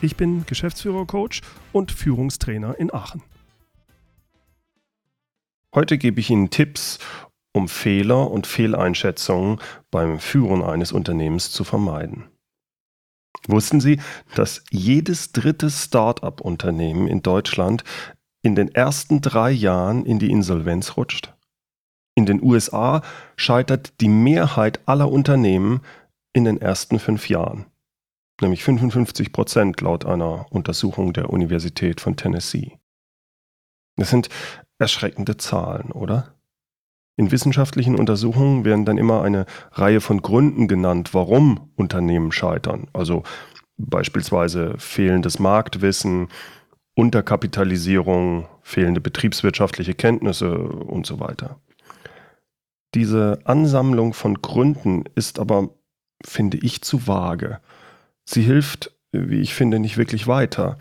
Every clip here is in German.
Ich bin Geschäftsführer-Coach und Führungstrainer in Aachen. Heute gebe ich Ihnen Tipps, um Fehler und Fehleinschätzungen beim Führen eines Unternehmens zu vermeiden. Wussten Sie, dass jedes dritte Start-up-Unternehmen in Deutschland in den ersten drei Jahren in die Insolvenz rutscht? In den USA scheitert die Mehrheit aller Unternehmen in den ersten fünf Jahren, nämlich 55 Prozent laut einer Untersuchung der Universität von Tennessee. Das sind erschreckende Zahlen, oder? In wissenschaftlichen Untersuchungen werden dann immer eine Reihe von Gründen genannt, warum Unternehmen scheitern. Also beispielsweise fehlendes Marktwissen, Unterkapitalisierung, fehlende betriebswirtschaftliche Kenntnisse und so weiter. Diese Ansammlung von Gründen ist aber, finde ich, zu vage. Sie hilft, wie ich finde, nicht wirklich weiter.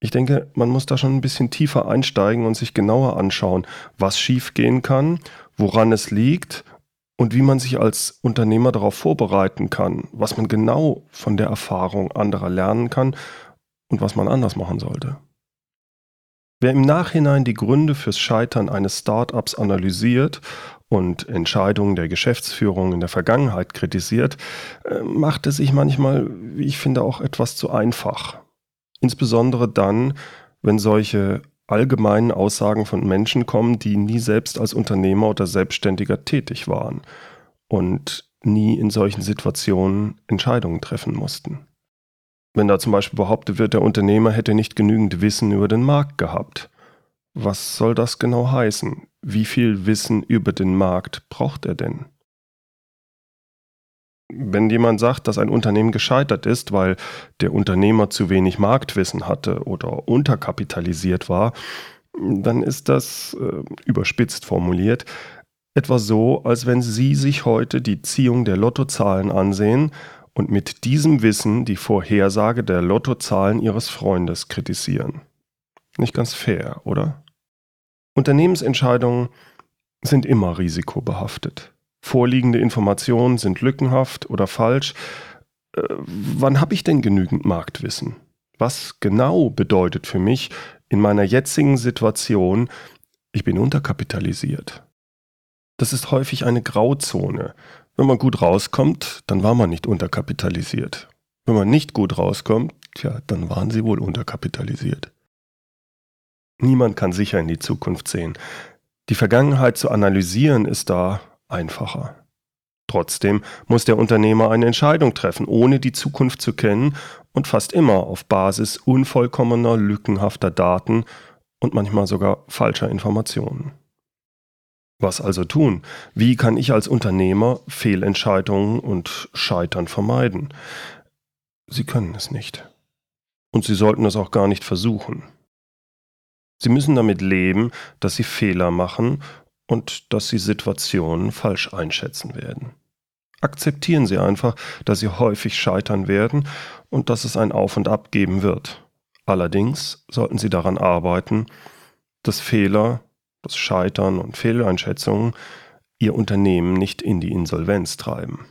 Ich denke, man muss da schon ein bisschen tiefer einsteigen und sich genauer anschauen, was schiefgehen kann, woran es liegt und wie man sich als Unternehmer darauf vorbereiten kann, was man genau von der Erfahrung anderer lernen kann und was man anders machen sollte. Wer im Nachhinein die Gründe fürs Scheitern eines Startups analysiert und Entscheidungen der Geschäftsführung in der Vergangenheit kritisiert, äh, macht es sich manchmal, wie ich finde, auch etwas zu einfach. Insbesondere dann, wenn solche allgemeinen Aussagen von Menschen kommen, die nie selbst als Unternehmer oder Selbstständiger tätig waren und nie in solchen Situationen Entscheidungen treffen mussten. Wenn da zum Beispiel behauptet wird, der Unternehmer hätte nicht genügend Wissen über den Markt gehabt. Was soll das genau heißen? Wie viel Wissen über den Markt braucht er denn? wenn jemand sagt, dass ein Unternehmen gescheitert ist, weil der Unternehmer zu wenig Marktwissen hatte oder unterkapitalisiert war, dann ist das äh, überspitzt formuliert etwa so, als wenn Sie sich heute die Ziehung der Lottozahlen ansehen und mit diesem Wissen die Vorhersage der Lottozahlen Ihres Freundes kritisieren. Nicht ganz fair, oder? Unternehmensentscheidungen sind immer risikobehaftet vorliegende Informationen sind lückenhaft oder falsch. Äh, wann habe ich denn genügend Marktwissen? Was genau bedeutet für mich in meiner jetzigen Situation, ich bin unterkapitalisiert? Das ist häufig eine Grauzone. Wenn man gut rauskommt, dann war man nicht unterkapitalisiert. Wenn man nicht gut rauskommt, tja, dann waren sie wohl unterkapitalisiert. Niemand kann sicher in die Zukunft sehen. Die Vergangenheit zu analysieren ist da einfacher. Trotzdem muss der Unternehmer eine Entscheidung treffen, ohne die Zukunft zu kennen und fast immer auf Basis unvollkommener, lückenhafter Daten und manchmal sogar falscher Informationen. Was also tun? Wie kann ich als Unternehmer Fehlentscheidungen und Scheitern vermeiden? Sie können es nicht. Und Sie sollten es auch gar nicht versuchen. Sie müssen damit leben, dass Sie Fehler machen und dass Sie Situationen falsch einschätzen werden. Akzeptieren Sie einfach, dass Sie häufig scheitern werden und dass es ein Auf und Ab geben wird. Allerdings sollten Sie daran arbeiten, dass Fehler, das Scheitern und Fehleinschätzungen Ihr Unternehmen nicht in die Insolvenz treiben.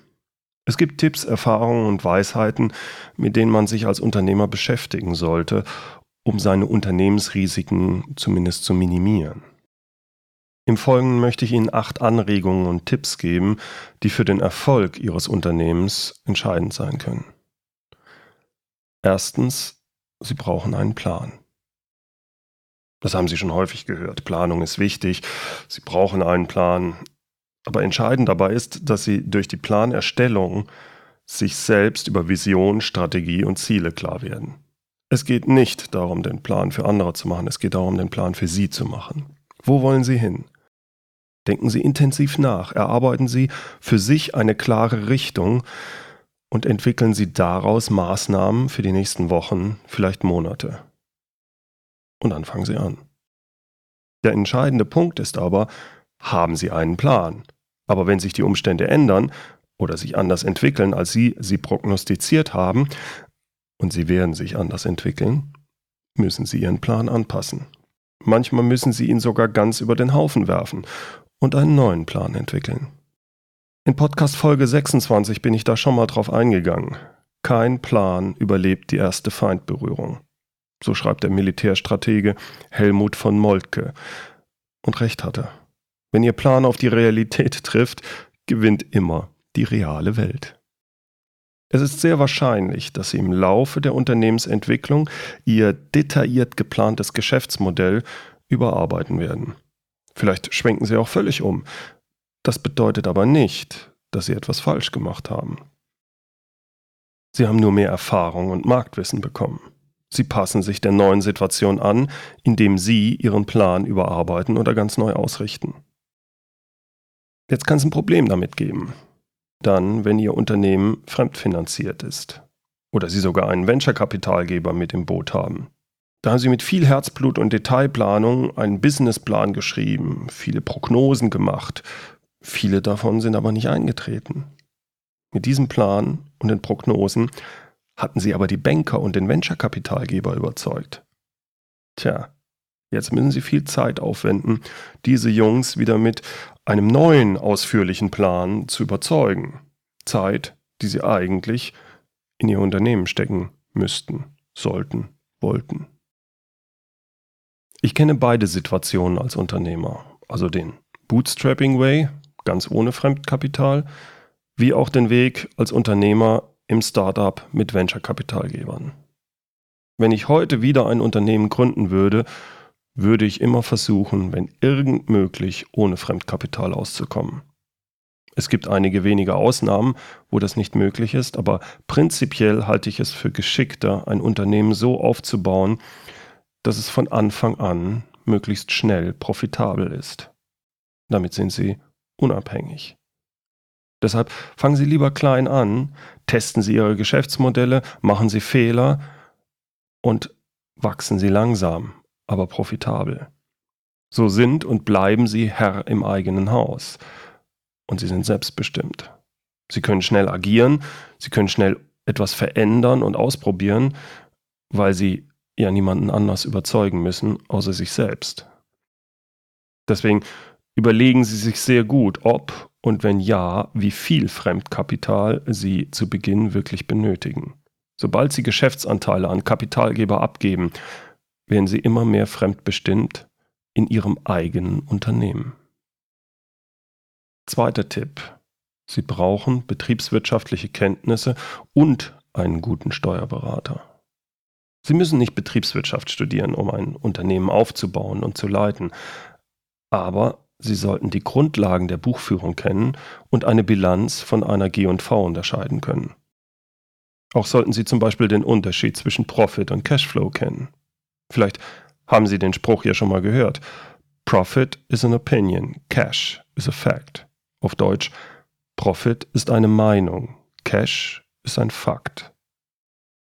Es gibt Tipps, Erfahrungen und Weisheiten, mit denen man sich als Unternehmer beschäftigen sollte, um seine Unternehmensrisiken zumindest zu minimieren. Im Folgenden möchte ich Ihnen acht Anregungen und Tipps geben, die für den Erfolg Ihres Unternehmens entscheidend sein können. Erstens, Sie brauchen einen Plan. Das haben Sie schon häufig gehört. Planung ist wichtig. Sie brauchen einen Plan. Aber entscheidend dabei ist, dass Sie durch die Planerstellung sich selbst über Vision, Strategie und Ziele klar werden. Es geht nicht darum, den Plan für andere zu machen. Es geht darum, den Plan für Sie zu machen. Wo wollen Sie hin? Denken Sie intensiv nach, erarbeiten Sie für sich eine klare Richtung und entwickeln Sie daraus Maßnahmen für die nächsten Wochen, vielleicht Monate. und dann fangen Sie an. Der entscheidende Punkt ist aber, haben Sie einen Plan? Aber wenn sich die Umstände ändern oder sich anders entwickeln, als Sie sie prognostiziert haben, und sie werden sich anders entwickeln, müssen Sie Ihren Plan anpassen. Manchmal müssen Sie ihn sogar ganz über den Haufen werfen und einen neuen Plan entwickeln. In Podcast Folge 26 bin ich da schon mal drauf eingegangen. Kein Plan überlebt die erste Feindberührung. So schreibt der Militärstratege Helmut von Moltke. Und recht hat er. Wenn Ihr Plan auf die Realität trifft, gewinnt immer die reale Welt. Es ist sehr wahrscheinlich, dass Sie im Laufe der Unternehmensentwicklung Ihr detailliert geplantes Geschäftsmodell überarbeiten werden. Vielleicht schwenken Sie auch völlig um. Das bedeutet aber nicht, dass Sie etwas falsch gemacht haben. Sie haben nur mehr Erfahrung und Marktwissen bekommen. Sie passen sich der neuen Situation an, indem Sie Ihren Plan überarbeiten oder ganz neu ausrichten. Jetzt kann es ein Problem damit geben. Dann, wenn Ihr Unternehmen fremdfinanziert ist oder Sie sogar einen Venture-Kapitalgeber mit im Boot haben. Da haben Sie mit viel Herzblut und Detailplanung einen Businessplan geschrieben, viele Prognosen gemacht, viele davon sind aber nicht eingetreten. Mit diesem Plan und den Prognosen hatten sie aber die Banker und den Venture-Kapitalgeber überzeugt. Tja, jetzt müssen sie viel Zeit aufwenden, diese Jungs wieder mit einem neuen ausführlichen Plan zu überzeugen. Zeit, die sie eigentlich in ihr Unternehmen stecken müssten, sollten, wollten. Ich kenne beide Situationen als Unternehmer, also den Bootstrapping Way, ganz ohne Fremdkapital, wie auch den Weg als Unternehmer im Startup mit Venture-Kapitalgebern. Wenn ich heute wieder ein Unternehmen gründen würde, würde ich immer versuchen, wenn irgend möglich, ohne Fremdkapital auszukommen. Es gibt einige wenige Ausnahmen, wo das nicht möglich ist, aber prinzipiell halte ich es für geschickter, ein Unternehmen so aufzubauen, dass es von Anfang an möglichst schnell profitabel ist. Damit sind sie unabhängig. Deshalb fangen Sie lieber klein an, testen Sie Ihre Geschäftsmodelle, machen Sie Fehler und wachsen Sie langsam, aber profitabel. So sind und bleiben Sie Herr im eigenen Haus. Und Sie sind selbstbestimmt. Sie können schnell agieren, Sie können schnell etwas verändern und ausprobieren, weil Sie ja niemanden anders überzeugen müssen, außer sich selbst. Deswegen überlegen Sie sich sehr gut, ob und wenn ja, wie viel Fremdkapital Sie zu Beginn wirklich benötigen. Sobald Sie Geschäftsanteile an Kapitalgeber abgeben, werden Sie immer mehr fremdbestimmt in Ihrem eigenen Unternehmen. Zweiter Tipp. Sie brauchen betriebswirtschaftliche Kenntnisse und einen guten Steuerberater. Sie müssen nicht Betriebswirtschaft studieren, um ein Unternehmen aufzubauen und zu leiten, aber Sie sollten die Grundlagen der Buchführung kennen und eine Bilanz von einer G&V unterscheiden können. Auch sollten Sie zum Beispiel den Unterschied zwischen Profit und Cashflow kennen. Vielleicht haben Sie den Spruch ja schon mal gehört. Profit is an opinion, Cash is a fact. Auf Deutsch, Profit ist eine Meinung, Cash ist ein Fakt.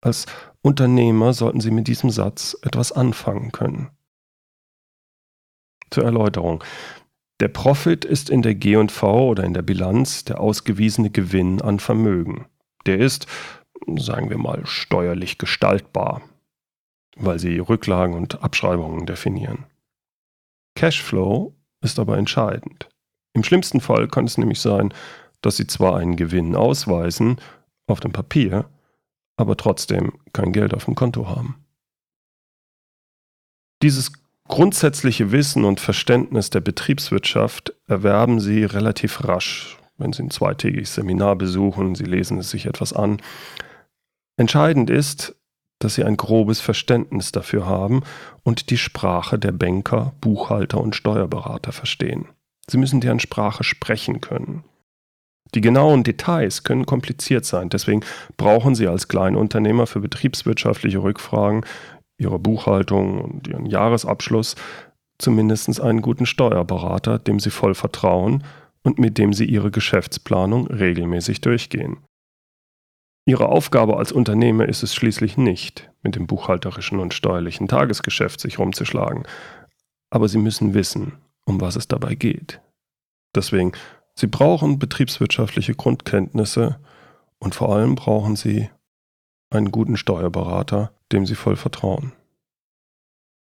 Als Unternehmer sollten Sie mit diesem Satz etwas anfangen können. Zur Erläuterung. Der Profit ist in der G&V oder in der Bilanz der ausgewiesene Gewinn an Vermögen. Der ist, sagen wir mal, steuerlich gestaltbar, weil sie Rücklagen und Abschreibungen definieren. Cashflow ist aber entscheidend. Im schlimmsten Fall kann es nämlich sein, dass sie zwar einen Gewinn ausweisen auf dem Papier, aber trotzdem kein Geld auf dem Konto haben. Dieses grundsätzliche Wissen und Verständnis der Betriebswirtschaft erwerben Sie relativ rasch, wenn Sie ein zweitägiges Seminar besuchen, Sie lesen es sich etwas an. Entscheidend ist, dass Sie ein grobes Verständnis dafür haben und die Sprache der Banker, Buchhalter und Steuerberater verstehen. Sie müssen deren Sprache sprechen können. Die genauen Details können kompliziert sein, deswegen brauchen Sie als Kleinunternehmer für betriebswirtschaftliche Rückfragen ihre Buchhaltung und ihren Jahresabschluss zumindest einen guten Steuerberater, dem sie voll vertrauen und mit dem sie ihre Geschäftsplanung regelmäßig durchgehen. Ihre Aufgabe als Unternehmer ist es schließlich nicht, mit dem buchhalterischen und steuerlichen Tagesgeschäft sich rumzuschlagen. Aber Sie müssen wissen, um was es dabei geht. Deswegen, Sie brauchen betriebswirtschaftliche Grundkenntnisse und vor allem brauchen Sie einen guten Steuerberater, dem Sie voll vertrauen.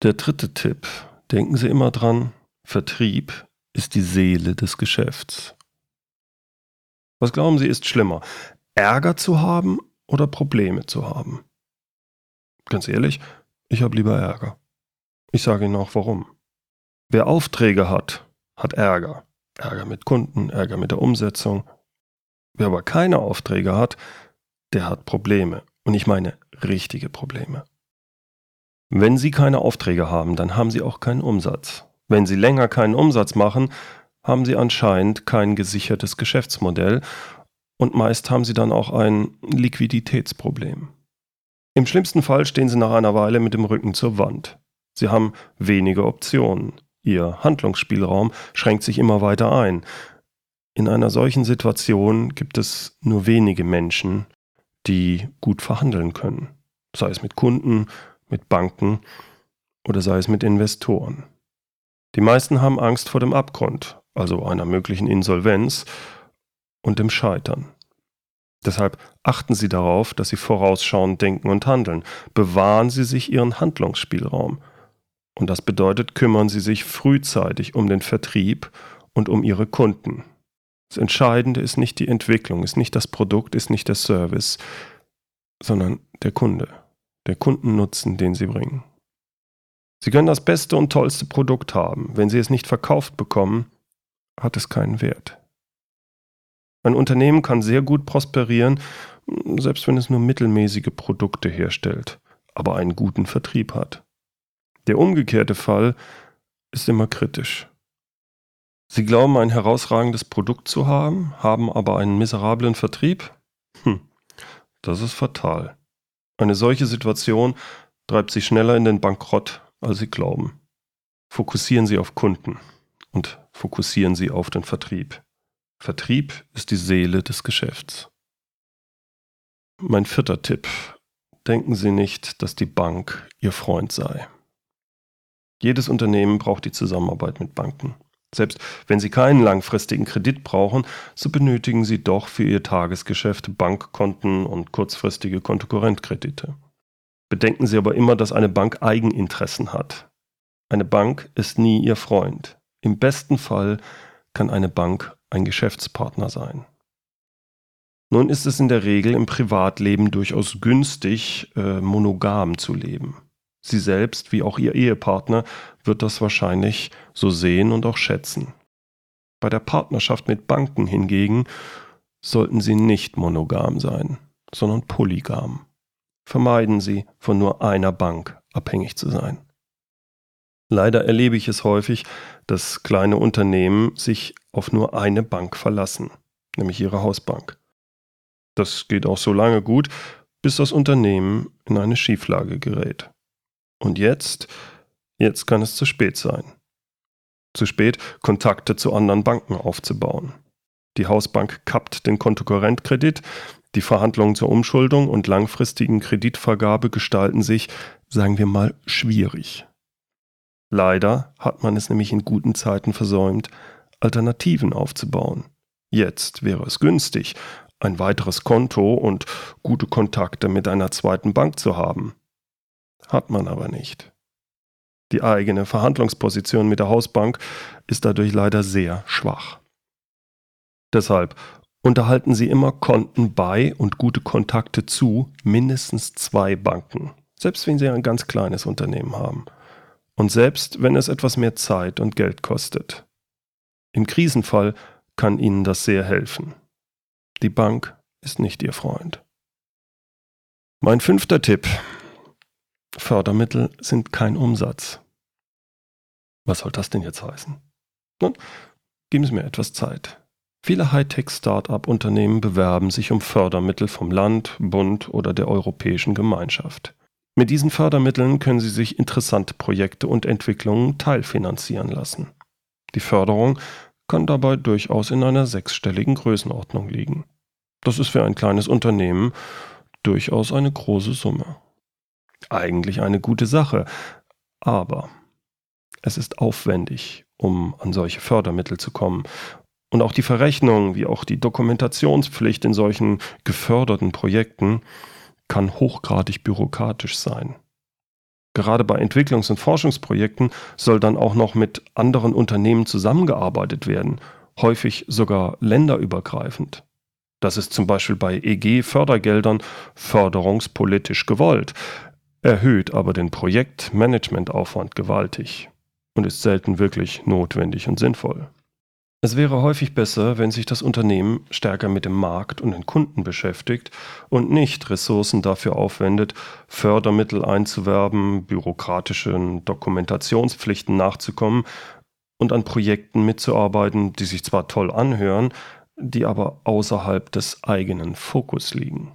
Der dritte Tipp. Denken Sie immer dran, Vertrieb ist die Seele des Geschäfts. Was glauben Sie ist schlimmer? Ärger zu haben oder Probleme zu haben? Ganz ehrlich, ich habe lieber Ärger. Ich sage Ihnen auch warum. Wer Aufträge hat, hat Ärger. Ärger mit Kunden, Ärger mit der Umsetzung. Wer aber keine Aufträge hat, der hat Probleme. Und ich meine richtige Probleme. Wenn Sie keine Aufträge haben, dann haben Sie auch keinen Umsatz. Wenn Sie länger keinen Umsatz machen, haben Sie anscheinend kein gesichertes Geschäftsmodell und meist haben Sie dann auch ein Liquiditätsproblem. Im schlimmsten Fall stehen Sie nach einer Weile mit dem Rücken zur Wand. Sie haben wenige Optionen. Ihr Handlungsspielraum schränkt sich immer weiter ein. In einer solchen Situation gibt es nur wenige Menschen, die gut verhandeln können, sei es mit Kunden, mit Banken oder sei es mit Investoren. Die meisten haben Angst vor dem Abgrund, also einer möglichen Insolvenz und dem Scheitern. Deshalb achten Sie darauf, dass Sie vorausschauend denken und handeln. Bewahren Sie sich Ihren Handlungsspielraum. Und das bedeutet, kümmern Sie sich frühzeitig um den Vertrieb und um Ihre Kunden. Das Entscheidende ist nicht die Entwicklung, ist nicht das Produkt, ist nicht der Service, sondern der Kunde der Kundennutzen, den sie bringen. Sie können das beste und tollste Produkt haben. Wenn Sie es nicht verkauft bekommen, hat es keinen Wert. Ein Unternehmen kann sehr gut prosperieren, selbst wenn es nur mittelmäßige Produkte herstellt, aber einen guten Vertrieb hat. Der umgekehrte Fall ist immer kritisch. Sie glauben, ein herausragendes Produkt zu haben, haben aber einen miserablen Vertrieb? Hm, das ist fatal. Eine solche Situation treibt Sie schneller in den Bankrott, als Sie glauben. Fokussieren Sie auf Kunden und fokussieren Sie auf den Vertrieb. Vertrieb ist die Seele des Geschäfts. Mein vierter Tipp. Denken Sie nicht, dass die Bank Ihr Freund sei. Jedes Unternehmen braucht die Zusammenarbeit mit Banken. Selbst wenn Sie keinen langfristigen Kredit brauchen, so benötigen Sie doch für Ihr Tagesgeschäft Bankkonten und kurzfristige Kontokorrentkredite. Bedenken Sie aber immer, dass eine Bank Eigeninteressen hat. Eine Bank ist nie Ihr Freund. Im besten Fall kann eine Bank ein Geschäftspartner sein. Nun ist es in der Regel im Privatleben durchaus günstig, äh, monogam zu leben. Sie selbst wie auch Ihr Ehepartner wird das wahrscheinlich so sehen und auch schätzen. Bei der Partnerschaft mit Banken hingegen sollten Sie nicht monogam sein, sondern polygam. Vermeiden Sie, von nur einer Bank abhängig zu sein. Leider erlebe ich es häufig, dass kleine Unternehmen sich auf nur eine Bank verlassen, nämlich ihre Hausbank. Das geht auch so lange gut, bis das Unternehmen in eine Schieflage gerät. Und jetzt, jetzt kann es zu spät sein. Zu spät, Kontakte zu anderen Banken aufzubauen. Die Hausbank kappt den Kontokorrentkredit, die Verhandlungen zur Umschuldung und langfristigen Kreditvergabe gestalten sich, sagen wir mal, schwierig. Leider hat man es nämlich in guten Zeiten versäumt, Alternativen aufzubauen. Jetzt wäre es günstig, ein weiteres Konto und gute Kontakte mit einer zweiten Bank zu haben hat man aber nicht. Die eigene Verhandlungsposition mit der Hausbank ist dadurch leider sehr schwach. Deshalb unterhalten Sie immer Konten bei und gute Kontakte zu mindestens zwei Banken, selbst wenn Sie ein ganz kleines Unternehmen haben und selbst wenn es etwas mehr Zeit und Geld kostet. Im Krisenfall kann Ihnen das sehr helfen. Die Bank ist nicht Ihr Freund. Mein fünfter Tipp Fördermittel sind kein Umsatz. Was soll das denn jetzt heißen? Nun, geben Sie mir etwas Zeit. Viele Hightech-Start-up-Unternehmen bewerben sich um Fördermittel vom Land, Bund oder der Europäischen Gemeinschaft. Mit diesen Fördermitteln können Sie sich interessante Projekte und Entwicklungen teilfinanzieren lassen. Die Förderung kann dabei durchaus in einer sechsstelligen Größenordnung liegen. Das ist für ein kleines Unternehmen durchaus eine große Summe. Eigentlich eine gute Sache, aber es ist aufwendig, um an solche Fördermittel zu kommen. Und auch die Verrechnung, wie auch die Dokumentationspflicht in solchen geförderten Projekten kann hochgradig bürokratisch sein. Gerade bei Entwicklungs- und Forschungsprojekten soll dann auch noch mit anderen Unternehmen zusammengearbeitet werden, häufig sogar länderübergreifend. Das ist zum Beispiel bei EG-Fördergeldern förderungspolitisch gewollt, erhöht aber den Projektmanagementaufwand gewaltig und ist selten wirklich notwendig und sinnvoll. Es wäre häufig besser, wenn sich das Unternehmen stärker mit dem Markt und den Kunden beschäftigt und nicht Ressourcen dafür aufwendet, Fördermittel einzuwerben, bürokratischen Dokumentationspflichten nachzukommen und an Projekten mitzuarbeiten, die sich zwar toll anhören, die aber außerhalb des eigenen Fokus liegen.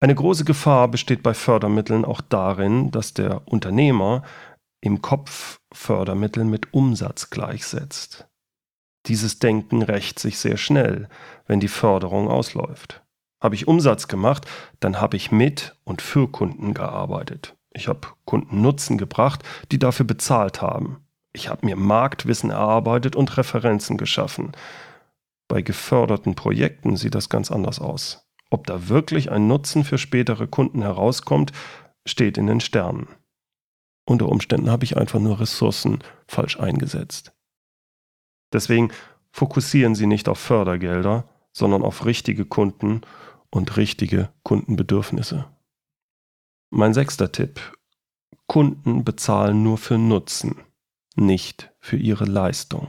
Eine große Gefahr besteht bei Fördermitteln auch darin, dass der Unternehmer im Kopf Fördermittel mit Umsatz gleichsetzt. Dieses Denken rächt sich sehr schnell, wenn die Förderung ausläuft. Habe ich Umsatz gemacht, dann habe ich mit und für Kunden gearbeitet. Ich habe Kunden Nutzen gebracht, die dafür bezahlt haben. Ich habe mir Marktwissen erarbeitet und Referenzen geschaffen. Bei geförderten Projekten sieht das ganz anders aus. Ob da wirklich ein Nutzen für spätere Kunden herauskommt, steht in den Sternen. Unter Umständen habe ich einfach nur Ressourcen falsch eingesetzt. Deswegen fokussieren Sie nicht auf Fördergelder, sondern auf richtige Kunden und richtige Kundenbedürfnisse. Mein sechster Tipp. Kunden bezahlen nur für Nutzen, nicht für ihre Leistung.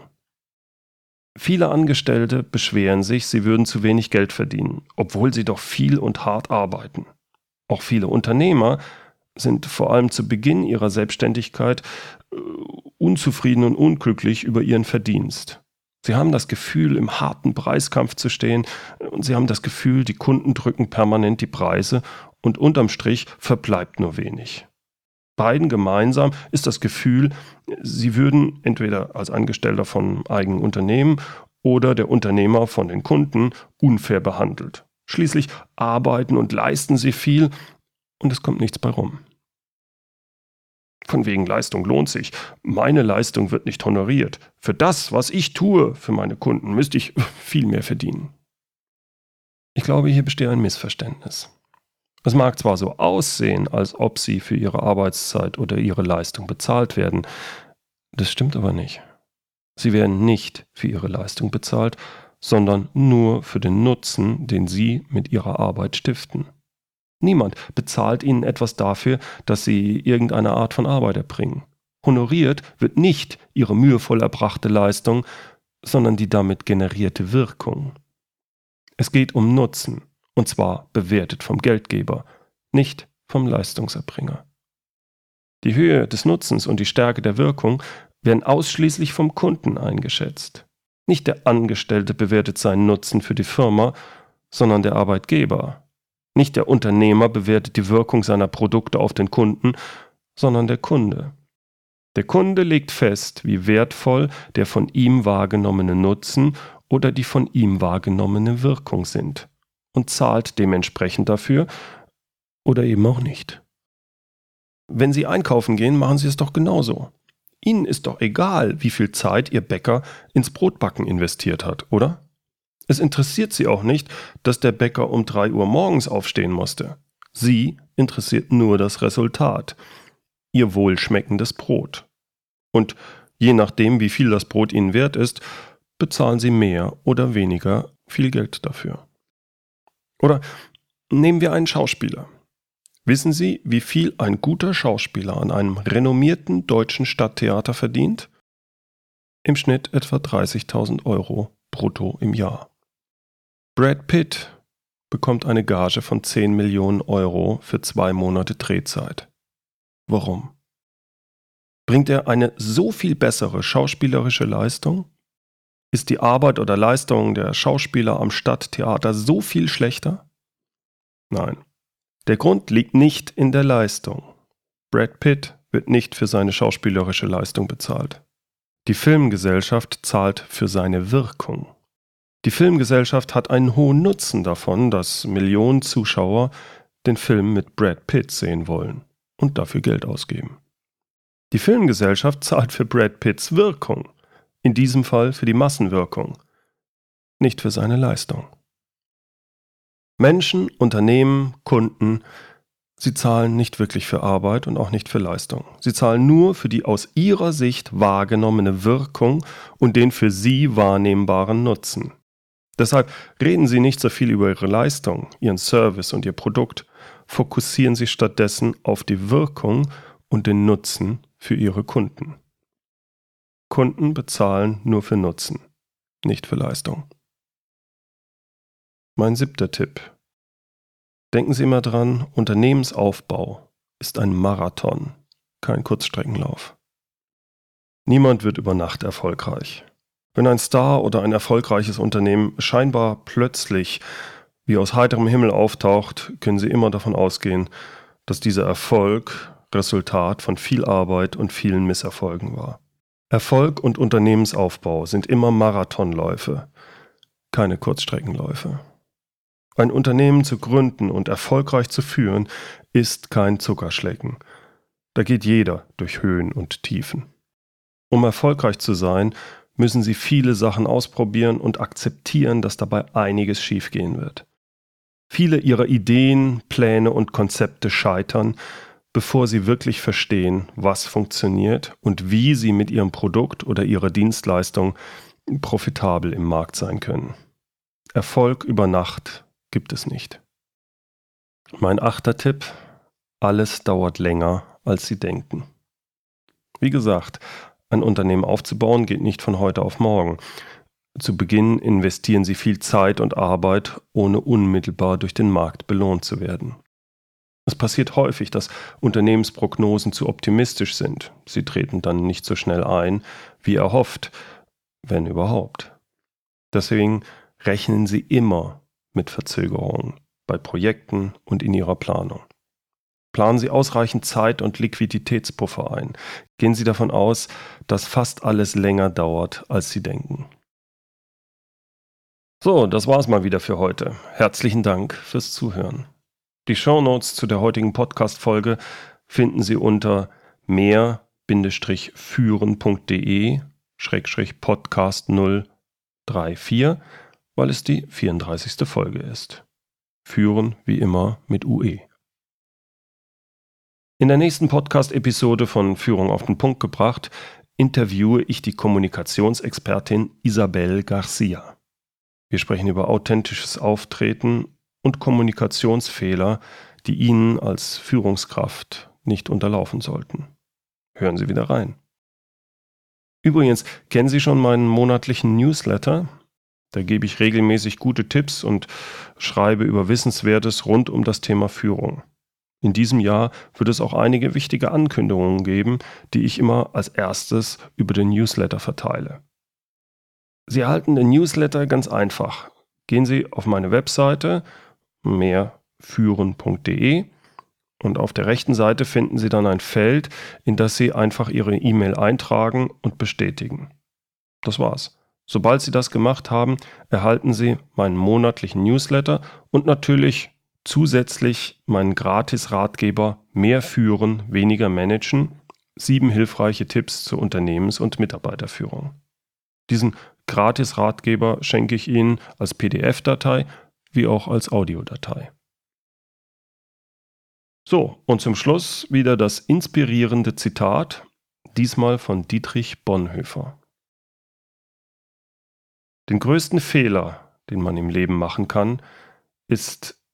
Viele Angestellte beschweren sich, sie würden zu wenig Geld verdienen, obwohl sie doch viel und hart arbeiten. Auch viele Unternehmer sind vor allem zu Beginn ihrer Selbstständigkeit äh, unzufrieden und unglücklich über ihren Verdienst. Sie haben das Gefühl, im harten Preiskampf zu stehen und sie haben das Gefühl, die Kunden drücken permanent die Preise und unterm Strich verbleibt nur wenig. Beiden gemeinsam ist das Gefühl, sie würden entweder als Angestellter von eigenen Unternehmen oder der Unternehmer von den Kunden unfair behandelt. Schließlich arbeiten und leisten sie viel und es kommt nichts bei rum. Von wegen Leistung lohnt sich. Meine Leistung wird nicht honoriert. Für das, was ich tue für meine Kunden, müsste ich viel mehr verdienen. Ich glaube, hier besteht ein Missverständnis. Es mag zwar so aussehen, als ob sie für ihre Arbeitszeit oder ihre Leistung bezahlt werden, das stimmt aber nicht. Sie werden nicht für ihre Leistung bezahlt, sondern nur für den Nutzen, den sie mit ihrer Arbeit stiften. Niemand bezahlt ihnen etwas dafür, dass sie irgendeine Art von Arbeit erbringen. Honoriert wird nicht ihre mühevoll erbrachte Leistung, sondern die damit generierte Wirkung. Es geht um Nutzen, und zwar bewertet vom Geldgeber, nicht vom Leistungserbringer. Die Höhe des Nutzens und die Stärke der Wirkung werden ausschließlich vom Kunden eingeschätzt. Nicht der Angestellte bewertet seinen Nutzen für die Firma, sondern der Arbeitgeber. Nicht der Unternehmer bewertet die Wirkung seiner Produkte auf den Kunden, sondern der Kunde. Der Kunde legt fest, wie wertvoll der von ihm wahrgenommene Nutzen oder die von ihm wahrgenommene Wirkung sind und zahlt dementsprechend dafür oder eben auch nicht. Wenn Sie einkaufen gehen, machen Sie es doch genauso. Ihnen ist doch egal, wie viel Zeit Ihr Bäcker ins Brotbacken investiert hat, oder? Es interessiert sie auch nicht, dass der Bäcker um 3 Uhr morgens aufstehen musste. Sie interessiert nur das Resultat, ihr wohlschmeckendes Brot. Und je nachdem, wie viel das Brot ihnen wert ist, bezahlen sie mehr oder weniger viel Geld dafür. Oder nehmen wir einen Schauspieler. Wissen Sie, wie viel ein guter Schauspieler an einem renommierten deutschen Stadttheater verdient? Im Schnitt etwa 30.000 Euro brutto im Jahr. Brad Pitt bekommt eine Gage von 10 Millionen Euro für zwei Monate Drehzeit. Warum? Bringt er eine so viel bessere schauspielerische Leistung? Ist die Arbeit oder Leistung der Schauspieler am Stadttheater so viel schlechter? Nein. Der Grund liegt nicht in der Leistung. Brad Pitt wird nicht für seine schauspielerische Leistung bezahlt. Die Filmgesellschaft zahlt für seine Wirkung. Die Filmgesellschaft hat einen hohen Nutzen davon, dass Millionen Zuschauer den Film mit Brad Pitt sehen wollen und dafür Geld ausgeben. Die Filmgesellschaft zahlt für Brad Pitts Wirkung, in diesem Fall für die Massenwirkung, nicht für seine Leistung. Menschen, Unternehmen, Kunden, sie zahlen nicht wirklich für Arbeit und auch nicht für Leistung. Sie zahlen nur für die aus ihrer Sicht wahrgenommene Wirkung und den für sie wahrnehmbaren Nutzen. Deshalb reden Sie nicht so viel über Ihre Leistung, Ihren Service und Ihr Produkt, fokussieren Sie stattdessen auf die Wirkung und den Nutzen für Ihre Kunden. Kunden bezahlen nur für Nutzen, nicht für Leistung. Mein siebter Tipp. Denken Sie immer dran, Unternehmensaufbau ist ein Marathon, kein Kurzstreckenlauf. Niemand wird über Nacht erfolgreich. Wenn ein Star oder ein erfolgreiches Unternehmen scheinbar plötzlich wie aus heiterem Himmel auftaucht, können Sie immer davon ausgehen, dass dieser Erfolg Resultat von viel Arbeit und vielen Misserfolgen war. Erfolg und Unternehmensaufbau sind immer Marathonläufe, keine Kurzstreckenläufe. Ein Unternehmen zu gründen und erfolgreich zu führen, ist kein Zuckerschlecken. Da geht jeder durch Höhen und Tiefen. Um erfolgreich zu sein, müssen sie viele Sachen ausprobieren und akzeptieren, dass dabei einiges schiefgehen wird. Viele ihrer Ideen, Pläne und Konzepte scheitern, bevor sie wirklich verstehen, was funktioniert und wie sie mit ihrem Produkt oder ihrer Dienstleistung profitabel im Markt sein können. Erfolg über Nacht gibt es nicht. Mein achter Tipp, alles dauert länger, als Sie denken. Wie gesagt, ein Unternehmen aufzubauen geht nicht von heute auf morgen. Zu Beginn investieren Sie viel Zeit und Arbeit, ohne unmittelbar durch den Markt belohnt zu werden. Es passiert häufig, dass Unternehmensprognosen zu optimistisch sind. Sie treten dann nicht so schnell ein, wie erhofft, wenn überhaupt. Deswegen rechnen Sie immer mit Verzögerungen bei Projekten und in Ihrer Planung. Planen Sie ausreichend Zeit und Liquiditätspuffer ein. Gehen Sie davon aus, dass fast alles länger dauert, als Sie denken. So, das war's mal wieder für heute. Herzlichen Dank fürs Zuhören. Die Show Notes zu der heutigen Podcast-Folge finden Sie unter mehr-führen.de Podcast 034, weil es die 34. Folge ist. Führen wie immer mit UE. In der nächsten Podcast-Episode von Führung auf den Punkt gebracht interviewe ich die Kommunikationsexpertin Isabel Garcia. Wir sprechen über authentisches Auftreten und Kommunikationsfehler, die Ihnen als Führungskraft nicht unterlaufen sollten. Hören Sie wieder rein. Übrigens, kennen Sie schon meinen monatlichen Newsletter? Da gebe ich regelmäßig gute Tipps und schreibe über Wissenswertes rund um das Thema Führung. In diesem Jahr wird es auch einige wichtige Ankündigungen geben, die ich immer als erstes über den Newsletter verteile. Sie erhalten den Newsletter ganz einfach. Gehen Sie auf meine Webseite mehrführen.de und auf der rechten Seite finden Sie dann ein Feld, in das Sie einfach Ihre E-Mail eintragen und bestätigen. Das war's. Sobald Sie das gemacht haben, erhalten Sie meinen monatlichen Newsletter und natürlich zusätzlich meinen Gratis-Ratgeber Mehr führen, weniger managen. Sieben hilfreiche Tipps zur Unternehmens- und Mitarbeiterführung. Diesen Gratis-Ratgeber schenke ich Ihnen als PDF-Datei wie auch als Audiodatei. So, und zum Schluss wieder das inspirierende Zitat, diesmal von Dietrich Bonhoeffer. Den größten Fehler, den man im Leben machen kann, ist